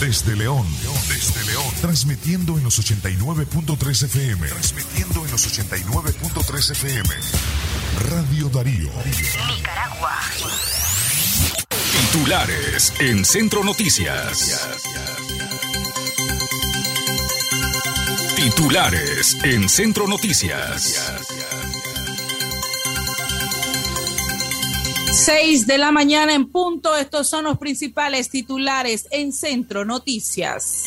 Desde León. Desde León. Transmitiendo en los 89.3 FM. Transmitiendo en los 89.3 FM. Radio Darío. Nicaragua. Titulares en Centro Noticias. Titulares en Centro Noticias. 6 de la mañana en punto. Estos son los principales titulares en Centro Noticias.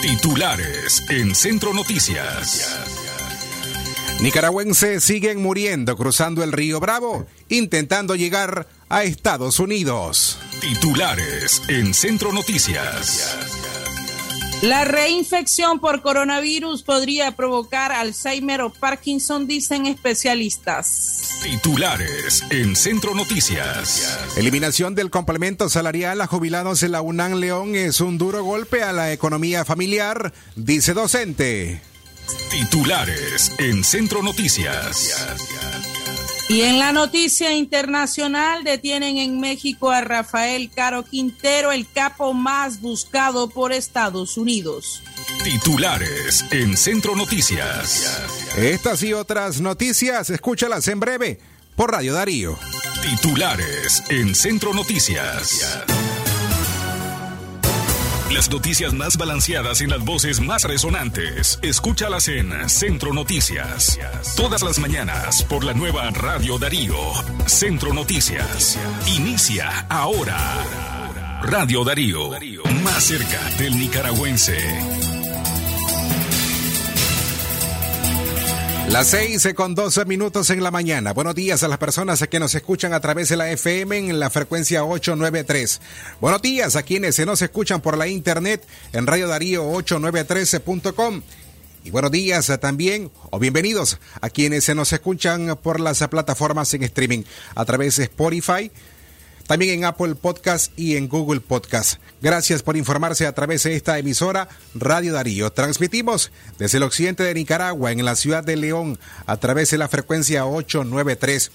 Titulares en Centro Noticias. Nicaragüenses siguen muriendo cruzando el río Bravo, intentando llegar a Estados Unidos. Titulares en Centro Noticias. La reinfección por coronavirus podría provocar Alzheimer o Parkinson, dicen especialistas. Titulares en Centro Noticias. Eliminación del complemento salarial a jubilados en la UNAM León es un duro golpe a la economía familiar, dice docente. Titulares en Centro Noticias. Y en la noticia internacional detienen en México a Rafael Caro Quintero, el capo más buscado por Estados Unidos. Titulares en Centro Noticias. Estas y otras noticias, escúchalas en breve por Radio Darío. Titulares en Centro Noticias. Las noticias más balanceadas en las voces más resonantes. Escúchalas en Centro Noticias. Todas las mañanas por la nueva Radio Darío. Centro Noticias. Inicia ahora. Radio Darío. Más cerca del nicaragüense. Las seis con 12 minutos en la mañana. Buenos días a las personas que nos escuchan a través de la FM en la frecuencia 893. Buenos días a quienes se nos escuchan por la internet en Radio Darío 893.com. Y buenos días también, o bienvenidos a quienes se nos escuchan por las plataformas en streaming a través de Spotify, también en Apple Podcast y en Google Podcast. Gracias por informarse a través de esta emisora Radio Darío. Transmitimos desde el occidente de Nicaragua, en la ciudad de León, a través de la frecuencia 893.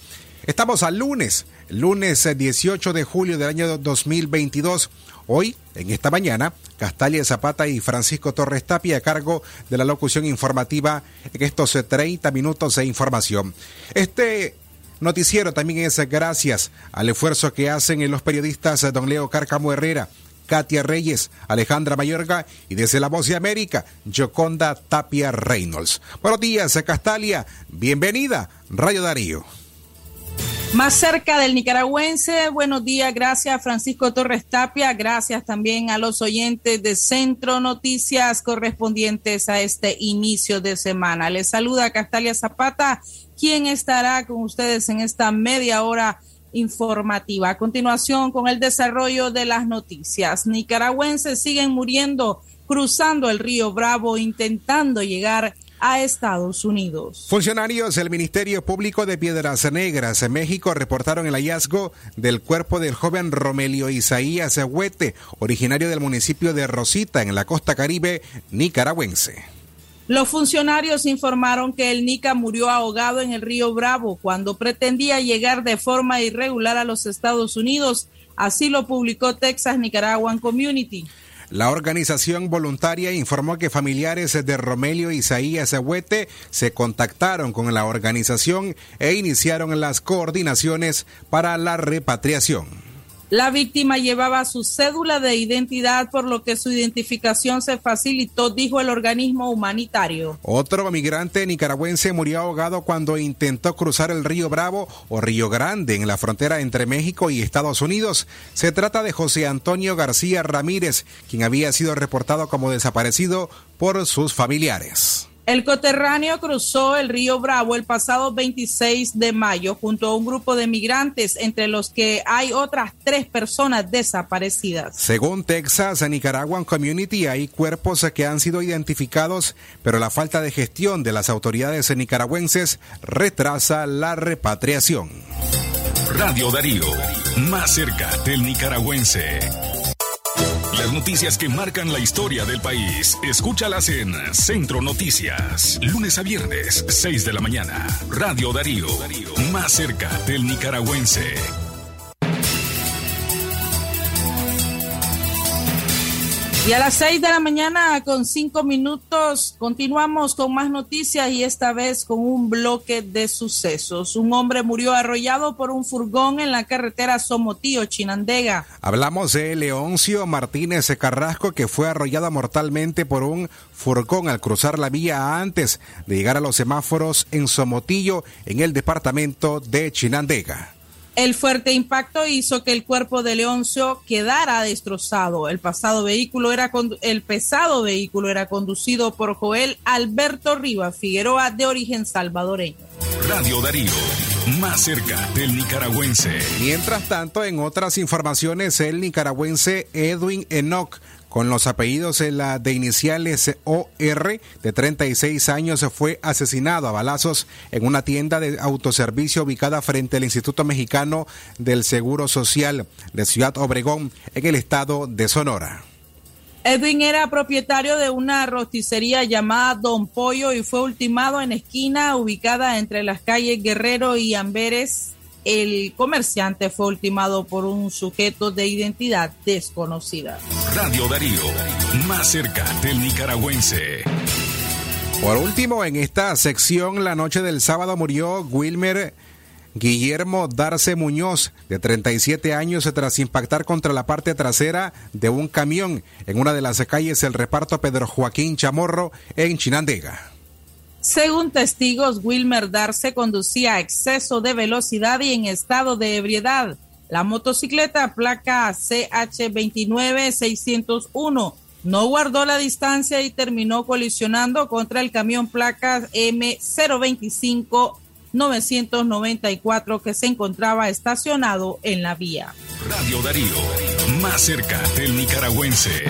Estamos al lunes, lunes 18 de julio del año 2022. Hoy, en esta mañana, Castalia Zapata y Francisco Torres Tapia a cargo de la locución informativa en estos 30 minutos de información. Este Noticiero también es gracias al esfuerzo que hacen los periodistas don Leo Cárcamo Herrera, Katia Reyes, Alejandra Mayorga y desde La Voz de América, Joconda Tapia Reynolds. Buenos días, Castalia. Bienvenida, Radio Darío. Más cerca del nicaragüense, buenos días, gracias Francisco Torres Tapia, gracias también a los oyentes de Centro Noticias correspondientes a este inicio de semana. Les saluda Castalia Zapata, quien estará con ustedes en esta media hora informativa. A continuación, con el desarrollo de las noticias. Nicaragüenses siguen muriendo cruzando el río Bravo intentando llegar a Estados Unidos. Funcionarios del Ministerio Público de Piedras Negras en México reportaron el hallazgo del cuerpo del joven Romelio Isaías Huete, originario del municipio de Rosita, en la costa caribe nicaragüense. Los funcionarios informaron que el Nica murió ahogado en el río Bravo cuando pretendía llegar de forma irregular a los Estados Unidos. Así lo publicó Texas Nicaraguan Community. La organización voluntaria informó que familiares de Romelio Isaías Huete se contactaron con la organización e iniciaron las coordinaciones para la repatriación. La víctima llevaba su cédula de identidad, por lo que su identificación se facilitó, dijo el organismo humanitario. Otro migrante nicaragüense murió ahogado cuando intentó cruzar el río Bravo o Río Grande en la frontera entre México y Estados Unidos. Se trata de José Antonio García Ramírez, quien había sido reportado como desaparecido por sus familiares. El coterráneo cruzó el río Bravo el pasado 26 de mayo junto a un grupo de migrantes, entre los que hay otras tres personas desaparecidas. Según Texas Nicaraguan Community, hay cuerpos que han sido identificados, pero la falta de gestión de las autoridades nicaragüenses retrasa la repatriación. Radio Darío, más cerca del nicaragüense. Las noticias que marcan la historia del país, escúchalas en Centro Noticias, lunes a viernes, 6 de la mañana. Radio Darío, más cerca del nicaragüense. Y a las seis de la mañana con cinco minutos continuamos con más noticias y esta vez con un bloque de sucesos. Un hombre murió arrollado por un furgón en la carretera Somotío, Chinandega. Hablamos de Leoncio Martínez Carrasco que fue arrollado mortalmente por un furgón al cruzar la vía antes de llegar a los semáforos en Somotillo en el departamento de Chinandega. El fuerte impacto hizo que el cuerpo de Leoncio quedara destrozado. El pasado vehículo era el pesado vehículo era conducido por Joel Alberto Rivas Figueroa de origen salvadoreño. Radio Darío, más cerca del nicaragüense. Mientras tanto, en otras informaciones, el nicaragüense Edwin Enoch con los apellidos de iniciales OR de 36 años fue asesinado a balazos en una tienda de autoservicio ubicada frente al Instituto Mexicano del Seguro Social de Ciudad Obregón en el estado de Sonora. Edwin era propietario de una rosticería llamada Don Pollo y fue ultimado en esquina ubicada entre las calles Guerrero y Amberes el comerciante fue ultimado por un sujeto de identidad desconocida. Radio Darío, más cerca del nicaragüense. Por último, en esta sección, la noche del sábado murió Wilmer Guillermo Darce Muñoz, de 37 años, tras impactar contra la parte trasera de un camión en una de las calles del reparto Pedro Joaquín Chamorro en Chinandega. Según testigos, Wilmer Darce conducía a exceso de velocidad y en estado de ebriedad. La motocicleta placa CH29601 no guardó la distancia y terminó colisionando contra el camión placa M025 994 que se encontraba estacionado en la vía. Radio Darío, más cerca del nicaragüense.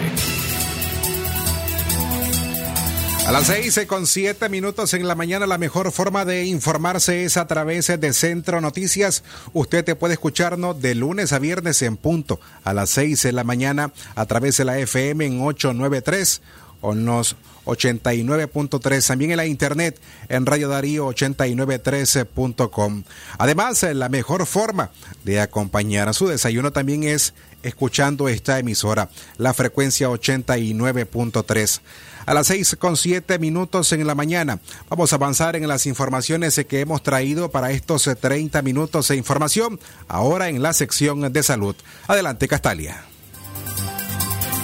A las seis con siete minutos en la mañana, la mejor forma de informarse es a través de Centro Noticias. Usted te puede escucharnos de lunes a viernes en punto a las seis de la mañana a través de la FM en 893 o en los 89.3, también en la internet en Radio Darío 8913.com. Además, la mejor forma de acompañar a su desayuno también es escuchando esta emisora, la frecuencia 89.3 a las seis con siete minutos en la mañana. Vamos a avanzar en las informaciones que hemos traído para estos 30 minutos de información, ahora en la sección de salud. Adelante, Castalia.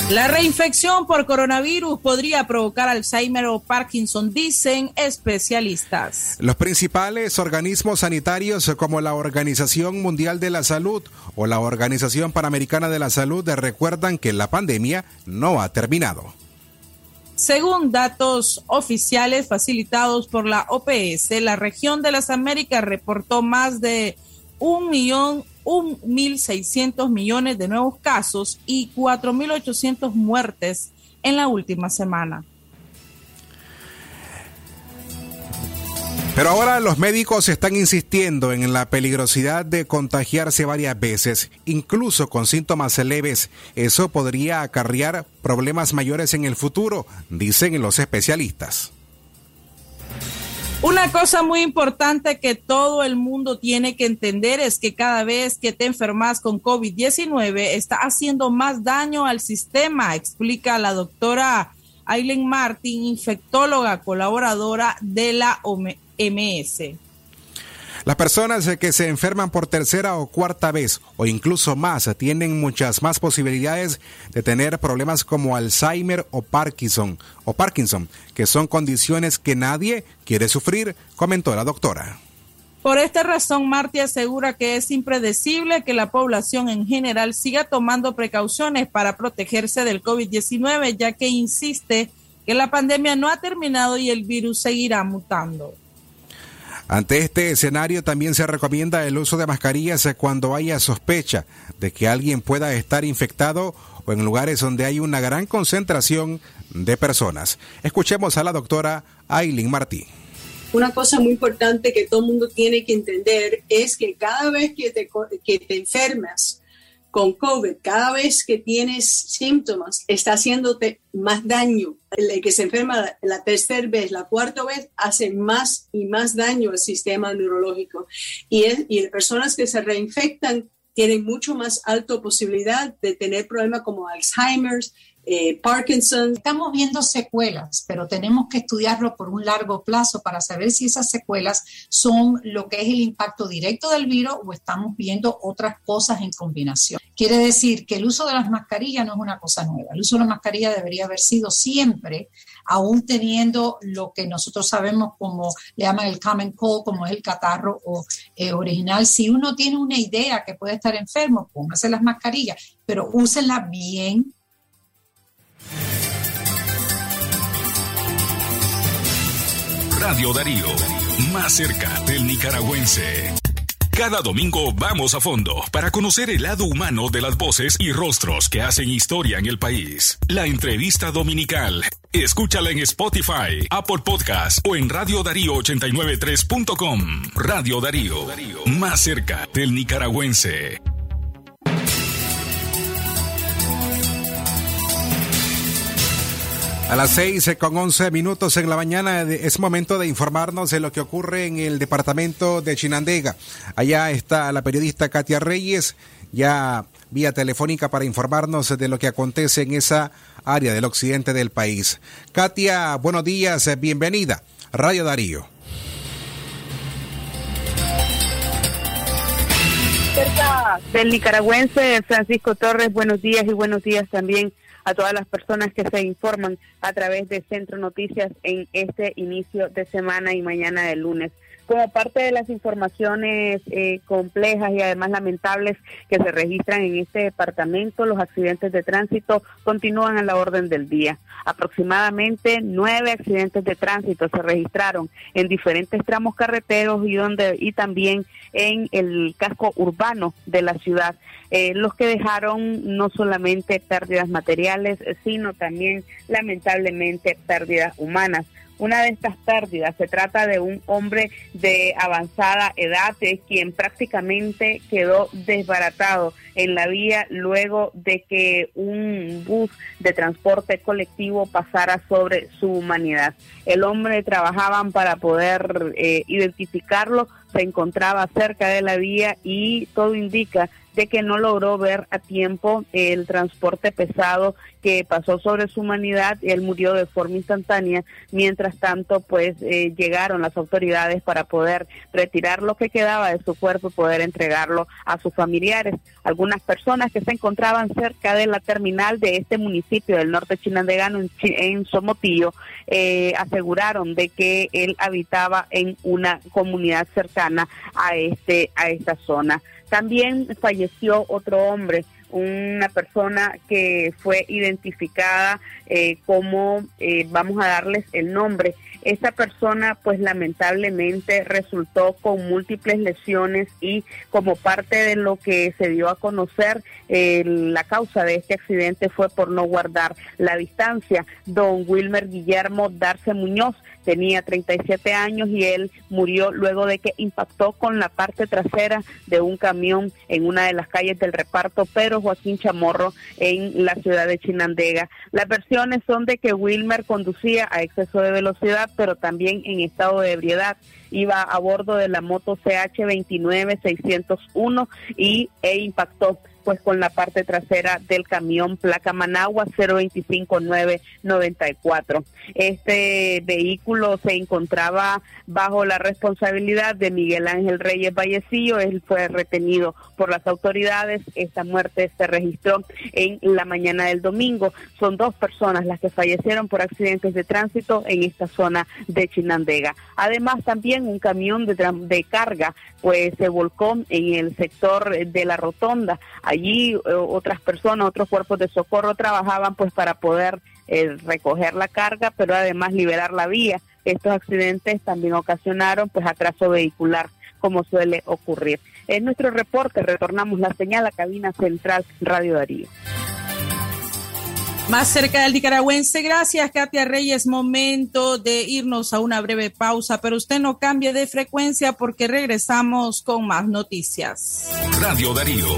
La reinfección por coronavirus podría provocar Alzheimer o Parkinson, dicen especialistas. Los principales organismos sanitarios como la Organización Mundial de la Salud o la Organización Panamericana de la Salud recuerdan que la pandemia no ha terminado. Según datos oficiales facilitados por la OPS, la región de las Américas reportó más de un millón, un mil seiscientos millones de nuevos casos y cuatro mil ochocientos muertes en la última semana. Pero ahora los médicos están insistiendo en la peligrosidad de contagiarse varias veces, incluso con síntomas leves. Eso podría acarrear problemas mayores en el futuro, dicen los especialistas. Una cosa muy importante que todo el mundo tiene que entender es que cada vez que te enfermas con COVID-19 está haciendo más daño al sistema, explica la doctora Aileen Martin, infectóloga colaboradora de la MS. Las personas que se enferman por tercera o cuarta vez o incluso más tienen muchas más posibilidades de tener problemas como Alzheimer o Parkinson o Parkinson, que son condiciones que nadie quiere sufrir, comentó la doctora. Por esta razón, Marty asegura que es impredecible que la población en general siga tomando precauciones para protegerse del COVID-19, ya que insiste que la pandemia no ha terminado y el virus seguirá mutando. Ante este escenario también se recomienda el uso de mascarillas cuando haya sospecha de que alguien pueda estar infectado o en lugares donde hay una gran concentración de personas. Escuchemos a la doctora Aileen Martí. Una cosa muy importante que todo el mundo tiene que entender es que cada vez que te, que te enfermas, con COVID, cada vez que tienes síntomas, está haciéndote más daño. El que se enferma la tercera vez, la cuarta vez, hace más y más daño al sistema neurológico. Y, y personas que se reinfectan tienen mucho más alta posibilidad de tener problemas como Alzheimer's, eh, Parkinson. Estamos viendo secuelas, pero tenemos que estudiarlo por un largo plazo para saber si esas secuelas son lo que es el impacto directo del virus o estamos viendo otras cosas en combinación. Quiere decir que el uso de las mascarillas no es una cosa nueva. El uso de la mascarilla debería haber sido siempre, aún teniendo lo que nosotros sabemos como le llaman el common cold, como es el catarro o, eh, original. Si uno tiene una idea que puede estar enfermo, póngase las mascarillas, pero úsenlas bien Radio Darío, más cerca del nicaragüense. Cada domingo vamos a fondo para conocer el lado humano de las voces y rostros que hacen historia en el país. La entrevista dominical. Escúchala en Spotify, Apple Podcast o en Radio Darío 893.com. Radio Darío, más cerca del nicaragüense. A las seis con once minutos en la mañana es momento de informarnos de lo que ocurre en el departamento de Chinandega. Allá está la periodista Katia Reyes, ya vía telefónica para informarnos de lo que acontece en esa área del occidente del país. Katia, buenos días, bienvenida. Radio Darío. Del nicaragüense Francisco Torres, buenos días y buenos días también a todas las personas que se informan a través de Centro Noticias en este inicio de semana y mañana de lunes como parte de las informaciones eh, complejas y además lamentables que se registran en este departamento, los accidentes de tránsito continúan a la orden del día. Aproximadamente nueve accidentes de tránsito se registraron en diferentes tramos carreteros y donde y también en el casco urbano de la ciudad, eh, los que dejaron no solamente pérdidas materiales, sino también lamentablemente pérdidas humanas una de estas pérdidas. Se trata de un hombre de avanzada edad, quien prácticamente quedó desbaratado en la vía luego de que un bus de transporte colectivo pasara sobre su humanidad. El hombre trabajaban para poder eh, identificarlo, se encontraba cerca de la vía y todo indica de que no logró ver a tiempo el transporte pesado que pasó sobre su humanidad y él murió de forma instantánea. Mientras tanto, pues eh, llegaron las autoridades para poder retirar lo que quedaba de su cuerpo y poder entregarlo a sus familiares. Algunas personas que se encontraban cerca de la terminal de este municipio del norte chinandegano en, en Somotillo eh, aseguraron de que él habitaba en una comunidad cercana a este a esta zona. También falleció otro hombre, una persona que fue identificada eh, como, eh, vamos a darles el nombre, esta persona pues lamentablemente resultó con múltiples lesiones y como parte de lo que se dio a conocer, eh, la causa de este accidente fue por no guardar la distancia. Don Wilmer Guillermo Darce Muñoz tenía 37 años y él murió luego de que impactó con la parte trasera de un camión en una de las calles del reparto Pero Joaquín Chamorro en la ciudad de Chinandega. Las versiones son de que Wilmer conducía a exceso de velocidad, pero también en estado de ebriedad. Iba a bordo de la moto CH 29601 y e impactó pues con la parte trasera del camión placa Managua 025994. Este vehículo se encontraba bajo la responsabilidad de Miguel Ángel Reyes Vallecillo, él fue retenido por las autoridades, esta muerte se registró en la mañana del domingo. Son dos personas las que fallecieron por accidentes de tránsito en esta zona de Chinandega. Además también un camión de, de carga pues se volcó en el sector de la rotonda allí eh, otras personas, otros cuerpos de socorro trabajaban pues para poder eh, recoger la carga, pero además liberar la vía. Estos accidentes también ocasionaron pues atraso vehicular, como suele ocurrir. En nuestro reporte retornamos la señal a cabina central Radio Darío. Más cerca del nicaragüense, gracias Katia Reyes. Momento de irnos a una breve pausa, pero usted no cambie de frecuencia porque regresamos con más noticias. Radio Darío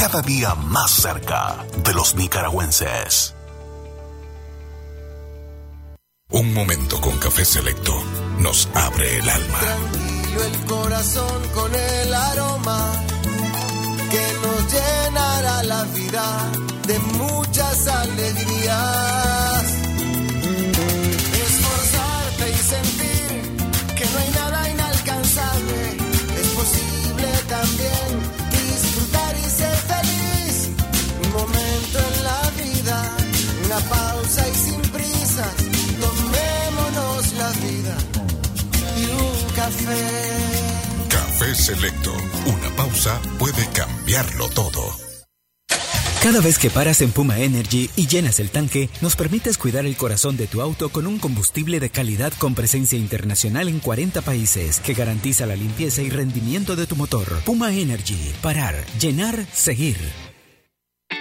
cada día más cerca de los nicaragüenses. Un momento con café selecto nos abre el alma. Tranquilo el corazón con el aroma que nos llenará la vida de muchas alegrías. Tomémonos la vida y un café. Café selecto. Una pausa puede cambiarlo todo. Cada vez que paras en Puma Energy y llenas el tanque, nos permites cuidar el corazón de tu auto con un combustible de calidad con presencia internacional en 40 países que garantiza la limpieza y rendimiento de tu motor. Puma Energy. Parar, llenar, seguir.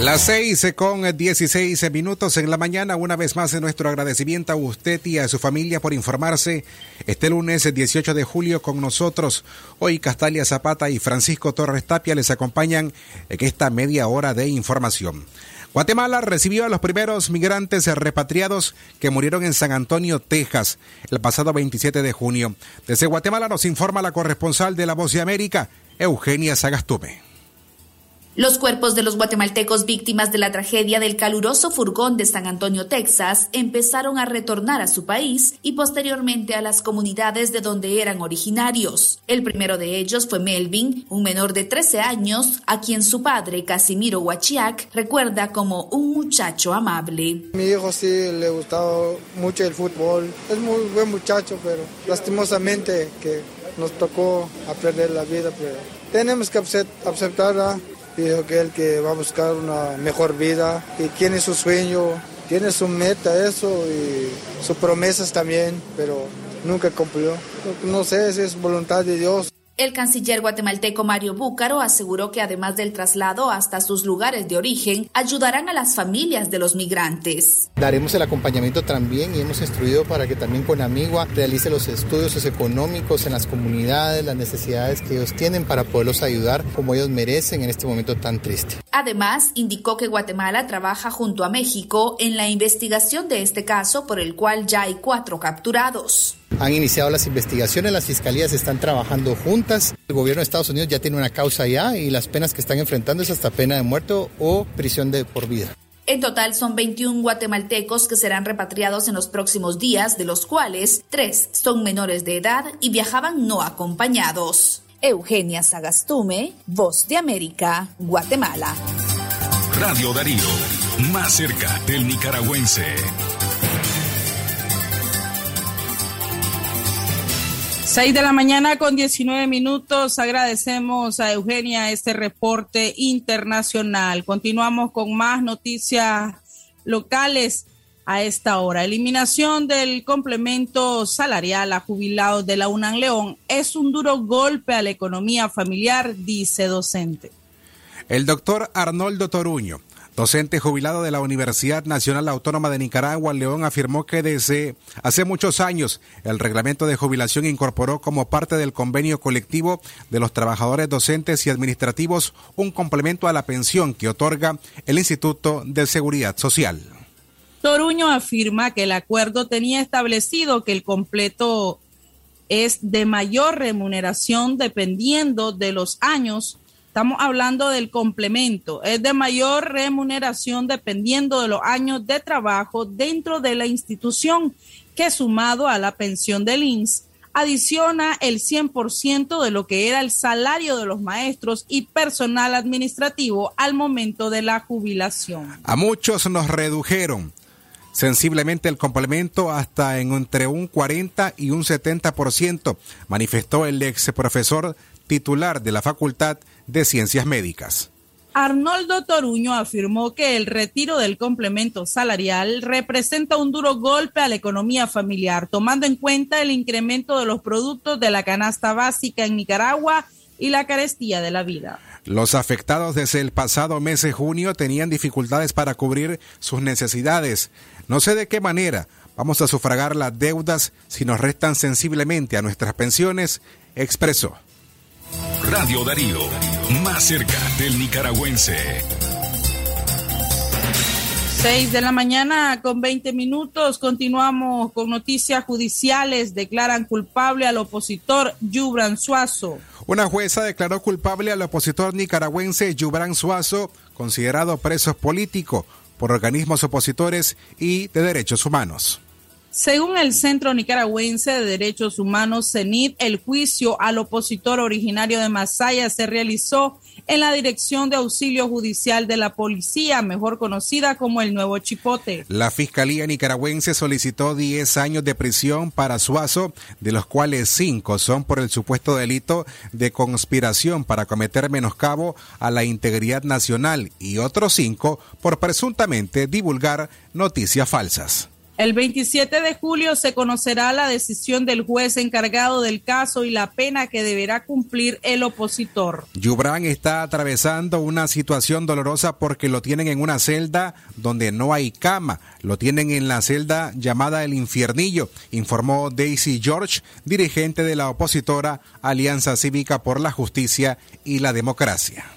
Las seis con 16 minutos en la mañana. Una vez más, nuestro agradecimiento a usted y a su familia por informarse este lunes 18 de julio con nosotros. Hoy Castalia Zapata y Francisco Torres Tapia les acompañan en esta media hora de información. Guatemala recibió a los primeros migrantes repatriados que murieron en San Antonio, Texas, el pasado 27 de junio. Desde Guatemala nos informa la corresponsal de La Voz de América, Eugenia Sagastume. Los cuerpos de los guatemaltecos víctimas de la tragedia del caluroso furgón de San Antonio, Texas, empezaron a retornar a su país y posteriormente a las comunidades de donde eran originarios. El primero de ellos fue Melvin, un menor de 13 años, a quien su padre, Casimiro Huachiac, recuerda como un muchacho amable. Mi hijo sí le gustaba mucho el fútbol. Es muy buen muchacho, pero lastimosamente que nos tocó a perder la vida, pero tenemos que aceptarla dijo que él que va a buscar una mejor vida y tiene su sueño, tiene su meta, eso y sus promesas también, pero nunca cumplió. No sé si es voluntad de Dios. El canciller guatemalteco Mario Búcaro aseguró que además del traslado hasta sus lugares de origen, ayudarán a las familias de los migrantes. Daremos el acompañamiento también y hemos instruido para que también con Amigua realice los estudios socioeconómicos en las comunidades, las necesidades que ellos tienen para poderlos ayudar como ellos merecen en este momento tan triste. Además, indicó que Guatemala trabaja junto a México en la investigación de este caso por el cual ya hay cuatro capturados. Han iniciado las investigaciones, las fiscalías están trabajando juntas. El gobierno de Estados Unidos ya tiene una causa ya y las penas que están enfrentando es hasta pena de muerto o prisión de por vida. En total son 21 guatemaltecos que serán repatriados en los próximos días, de los cuales tres son menores de edad y viajaban no acompañados. Eugenia Sagastume, Voz de América, Guatemala. Radio Darío, más cerca del nicaragüense. 6 de la mañana con 19 minutos. Agradecemos a Eugenia este reporte internacional. Continuamos con más noticias locales a esta hora. Eliminación del complemento salarial a jubilados de la UNAM León es un duro golpe a la economía familiar, dice docente. El doctor Arnoldo Toruño Docente jubilado de la Universidad Nacional Autónoma de Nicaragua, León afirmó que desde hace muchos años el reglamento de jubilación incorporó como parte del convenio colectivo de los trabajadores docentes y administrativos un complemento a la pensión que otorga el Instituto de Seguridad Social. Toruño afirma que el acuerdo tenía establecido que el completo es de mayor remuneración dependiendo de los años Estamos hablando del complemento. Es de mayor remuneración dependiendo de los años de trabajo dentro de la institución, que sumado a la pensión del INS adiciona el 100% de lo que era el salario de los maestros y personal administrativo al momento de la jubilación. A muchos nos redujeron sensiblemente el complemento hasta en entre un 40 y un 70%, manifestó el ex profesor titular de la Facultad de Ciencias Médicas. Arnoldo Toruño afirmó que el retiro del complemento salarial representa un duro golpe a la economía familiar, tomando en cuenta el incremento de los productos de la canasta básica en Nicaragua y la carestía de la vida. Los afectados desde el pasado mes de junio tenían dificultades para cubrir sus necesidades. No sé de qué manera vamos a sufragar las deudas si nos restan sensiblemente a nuestras pensiones, expresó. Radio Darío, más cerca del nicaragüense. 6 de la mañana con 20 minutos. Continuamos con noticias judiciales. Declaran culpable al opositor Yubran Suazo. Una jueza declaró culpable al opositor nicaragüense Yubran Suazo, considerado preso político por organismos opositores y de derechos humanos. Según el Centro Nicaragüense de Derechos Humanos, CENID, el juicio al opositor originario de Masaya se realizó en la Dirección de Auxilio Judicial de la Policía, mejor conocida como el Nuevo Chipote. La Fiscalía Nicaragüense solicitó 10 años de prisión para Suazo, de los cuales 5 son por el supuesto delito de conspiración para cometer menoscabo a la integridad nacional y otros 5 por presuntamente divulgar noticias falsas. El 27 de julio se conocerá la decisión del juez encargado del caso y la pena que deberá cumplir el opositor. Yubran está atravesando una situación dolorosa porque lo tienen en una celda donde no hay cama. Lo tienen en la celda llamada El Infiernillo, informó Daisy George, dirigente de la opositora Alianza Cívica por la Justicia y la Democracia.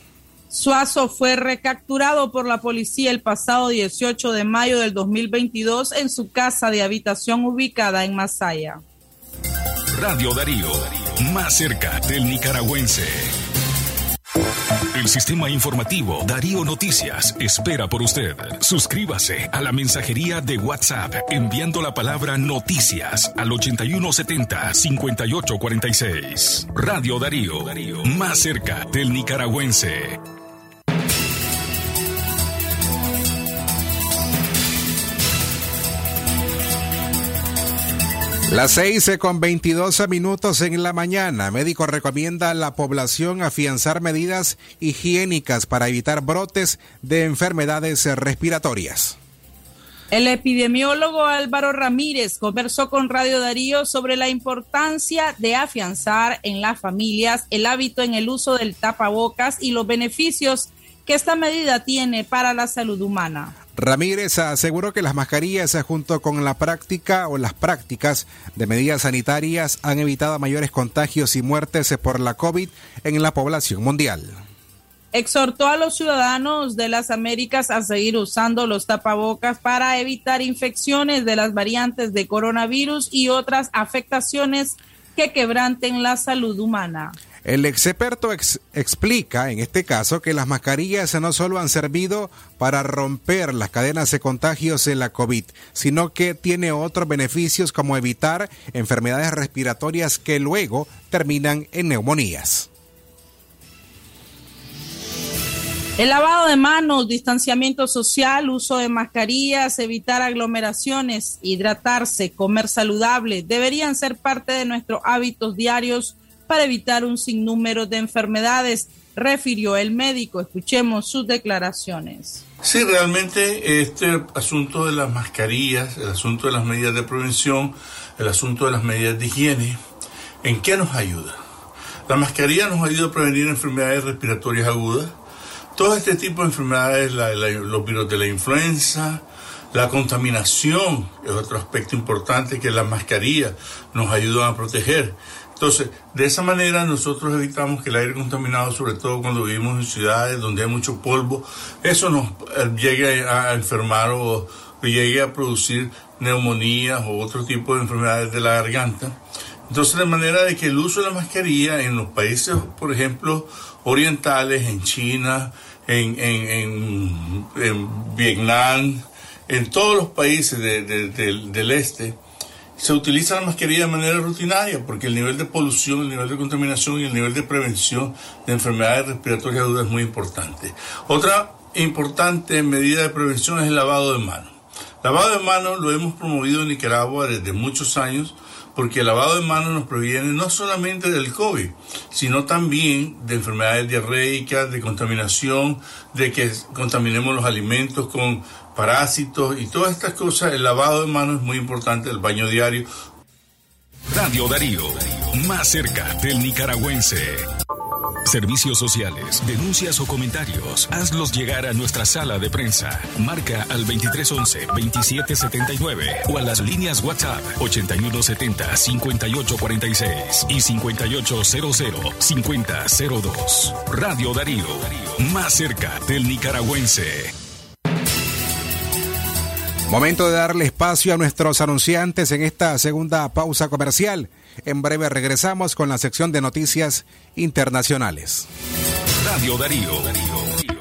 Suazo fue recapturado por la policía el pasado 18 de mayo del 2022 en su casa de habitación ubicada en Masaya. Radio Darío, más cerca del nicaragüense. El sistema informativo Darío Noticias espera por usted. Suscríbase a la mensajería de WhatsApp enviando la palabra noticias al 8170-5846. Radio Darío, más cerca del nicaragüense. Las seis con 22 minutos en la mañana. Médico recomienda a la población afianzar medidas higiénicas para evitar brotes de enfermedades respiratorias. El epidemiólogo Álvaro Ramírez conversó con Radio Darío sobre la importancia de afianzar en las familias el hábito en el uso del tapabocas y los beneficios que esta medida tiene para la salud humana. Ramírez aseguró que las mascarillas junto con la práctica o las prácticas de medidas sanitarias han evitado mayores contagios y muertes por la COVID en la población mundial. Exhortó a los ciudadanos de las Américas a seguir usando los tapabocas para evitar infecciones de las variantes de coronavirus y otras afectaciones que quebranten la salud humana. El experto explica en este caso que las mascarillas no solo han servido para romper las cadenas de contagios en la COVID, sino que tiene otros beneficios como evitar enfermedades respiratorias que luego terminan en neumonías. El lavado de manos, distanciamiento social, uso de mascarillas, evitar aglomeraciones, hidratarse, comer saludable, deberían ser parte de nuestros hábitos diarios para evitar un sinnúmero de enfermedades, refirió el médico. Escuchemos sus declaraciones. Sí, realmente este asunto de las mascarillas, el asunto de las medidas de prevención, el asunto de las medidas de higiene, ¿en qué nos ayuda? La mascarilla nos ayuda a prevenir enfermedades respiratorias agudas, todo este tipo de enfermedades, los virus de la influenza, la contaminación es otro aspecto importante que las mascarillas nos ayudan a proteger. Entonces, de esa manera nosotros evitamos que el aire contaminado, sobre todo cuando vivimos en ciudades donde hay mucho polvo, eso nos eh, llegue a enfermar o llegue a producir neumonías o otro tipo de enfermedades de la garganta. Entonces, de manera de que el uso de la mascarilla en los países, por ejemplo, orientales, en China, en, en, Vietnam, en todos los países del este, se utiliza la mascarilla de manera rutinaria porque el nivel de polución, el nivel de contaminación y el nivel de prevención de enfermedades respiratorias agudas es muy importante. Otra importante medida de prevención es el lavado de manos. Lavado de manos lo hemos promovido en Nicaragua desde muchos años porque el lavado de manos nos previene no solamente del COVID, sino también de enfermedades diarreicas, de contaminación, de que contaminemos los alimentos con parásitos y todas estas cosas. El lavado de manos es muy importante, el baño diario. Radio Darío, más cerca del nicaragüense. Servicios sociales, denuncias o comentarios, hazlos llegar a nuestra sala de prensa. Marca al 2311-2779 o a las líneas WhatsApp 8170-5846 y 5800-5002. Radio Darío, más cerca del nicaragüense. Momento de darle espacio a nuestros anunciantes en esta segunda pausa comercial. En breve regresamos con la sección de noticias internacionales. Radio Darío.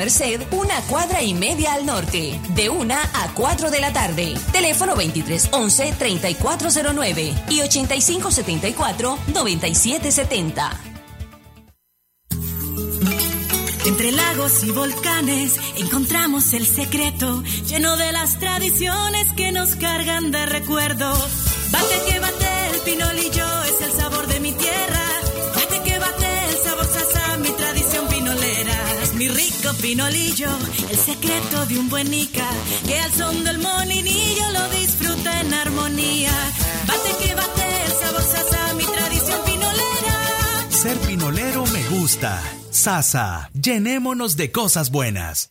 Merced, una cuadra y media al norte, de 1 a 4 de la tarde. Teléfono 2311-3409 y 8574-9770. Entre lagos y volcanes encontramos el secreto lleno de las tradiciones que nos cargan de recuerdos. Bate que bate el pinolillo pinolillo, el secreto de un buen nica que al son del moninillo lo disfruta en armonía. Bate que bate el sabor sasa, mi tradición pinolera. Ser pinolero me gusta. Sasa, llenémonos de cosas buenas.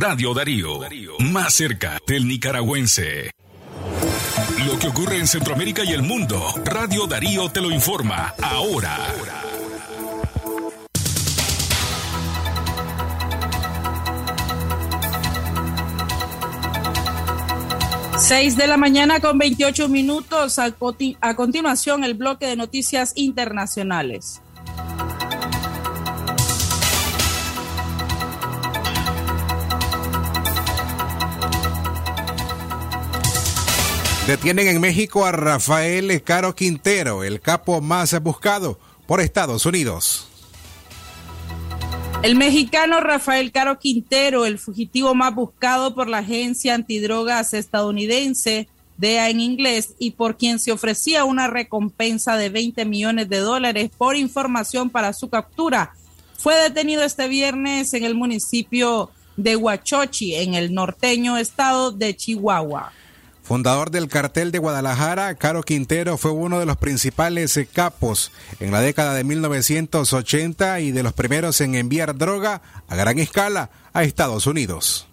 Radio Darío, más cerca del nicaragüense. Lo que ocurre en Centroamérica y el mundo, Radio Darío te lo informa ahora. Seis de la mañana con 28 minutos. A, a continuación, el bloque de noticias internacionales. Detienen en México a Rafael Caro Quintero, el capo más buscado por Estados Unidos. El mexicano Rafael Caro Quintero, el fugitivo más buscado por la agencia antidrogas estadounidense, DEA en inglés, y por quien se ofrecía una recompensa de 20 millones de dólares por información para su captura, fue detenido este viernes en el municipio de Huachochi, en el norteño estado de Chihuahua. Fundador del cartel de Guadalajara, Caro Quintero fue uno de los principales capos en la década de 1980 y de los primeros en enviar droga a gran escala a Estados Unidos.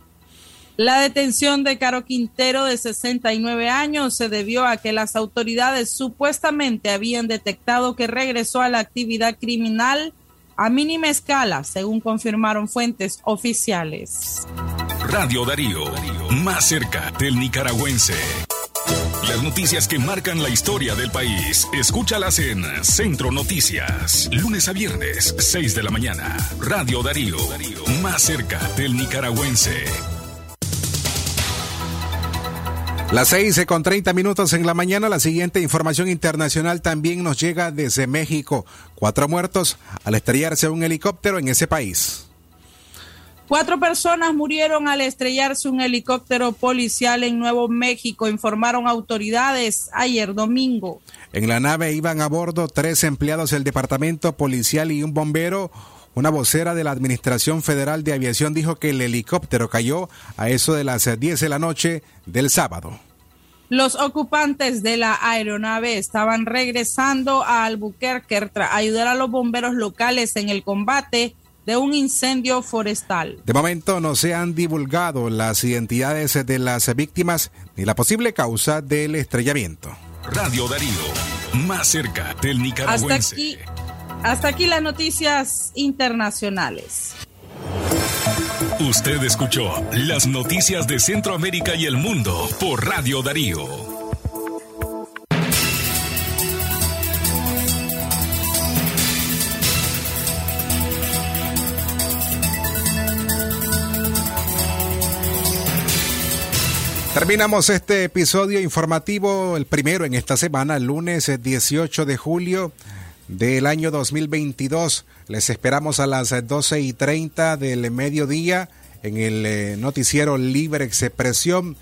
La detención de Caro Quintero, de 69 años, se debió a que las autoridades supuestamente habían detectado que regresó a la actividad criminal a mínima escala, según confirmaron fuentes oficiales. Radio Darío, más cerca del nicaragüense. Las noticias que marcan la historia del país, escúchalas en Centro Noticias, lunes a viernes, 6 de la mañana. Radio Darío, más cerca del nicaragüense. Las seis con 30 minutos en la mañana. La siguiente información internacional también nos llega desde México. Cuatro muertos al estrellarse un helicóptero en ese país. Cuatro personas murieron al estrellarse un helicóptero policial en Nuevo México, informaron autoridades ayer domingo. En la nave iban a bordo tres empleados del departamento policial y un bombero. Una vocera de la Administración Federal de Aviación dijo que el helicóptero cayó a eso de las 10 de la noche del sábado. Los ocupantes de la aeronave estaban regresando a Albuquerque a ayudar a los bomberos locales en el combate de un incendio forestal. De momento no se han divulgado las identidades de las víctimas ni la posible causa del estrellamiento. Radio Darío, más cerca del nicaragüense. Hasta aquí, hasta aquí las noticias internacionales. Usted escuchó las noticias de Centroamérica y el mundo por Radio Darío. Terminamos este episodio informativo, el primero en esta semana, el lunes 18 de julio del año 2022. Les esperamos a las 12 y 30 del mediodía en el eh, noticiero Libre Expresión.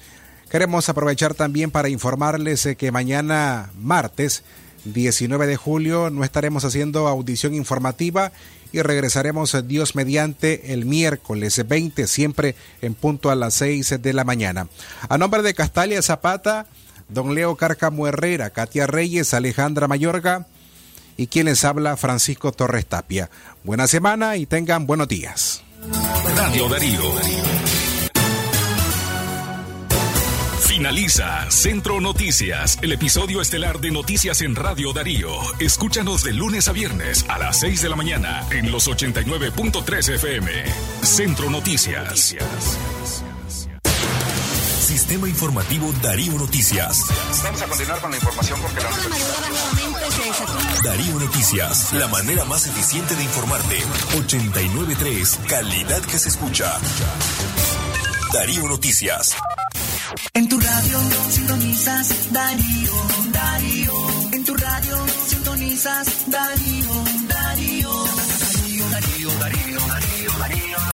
Queremos aprovechar también para informarles que mañana martes 19 de julio no estaremos haciendo audición informativa y regresaremos Dios mediante el miércoles 20, siempre en punto a las 6 de la mañana. A nombre de Castalia Zapata, don Leo Carcamo Herrera, Katia Reyes, Alejandra Mayorga y quienes habla Francisco Torres Tapia. Buena semana y tengan buenos días. Radio Darío. Finaliza Centro Noticias, el episodio estelar de Noticias en Radio Darío. Escúchanos de lunes a viernes a las 6 de la mañana en los 89.3 FM. Centro Noticias. Sistema Informativo Darío Noticias. Vamos a continuar con la información porque la Darío Noticias, la manera más eficiente de informarte. 89.3, calidad que se escucha. Darío Noticias. En tu radio sintonizas Darío, Darío. En tu radio sintonizas Darío.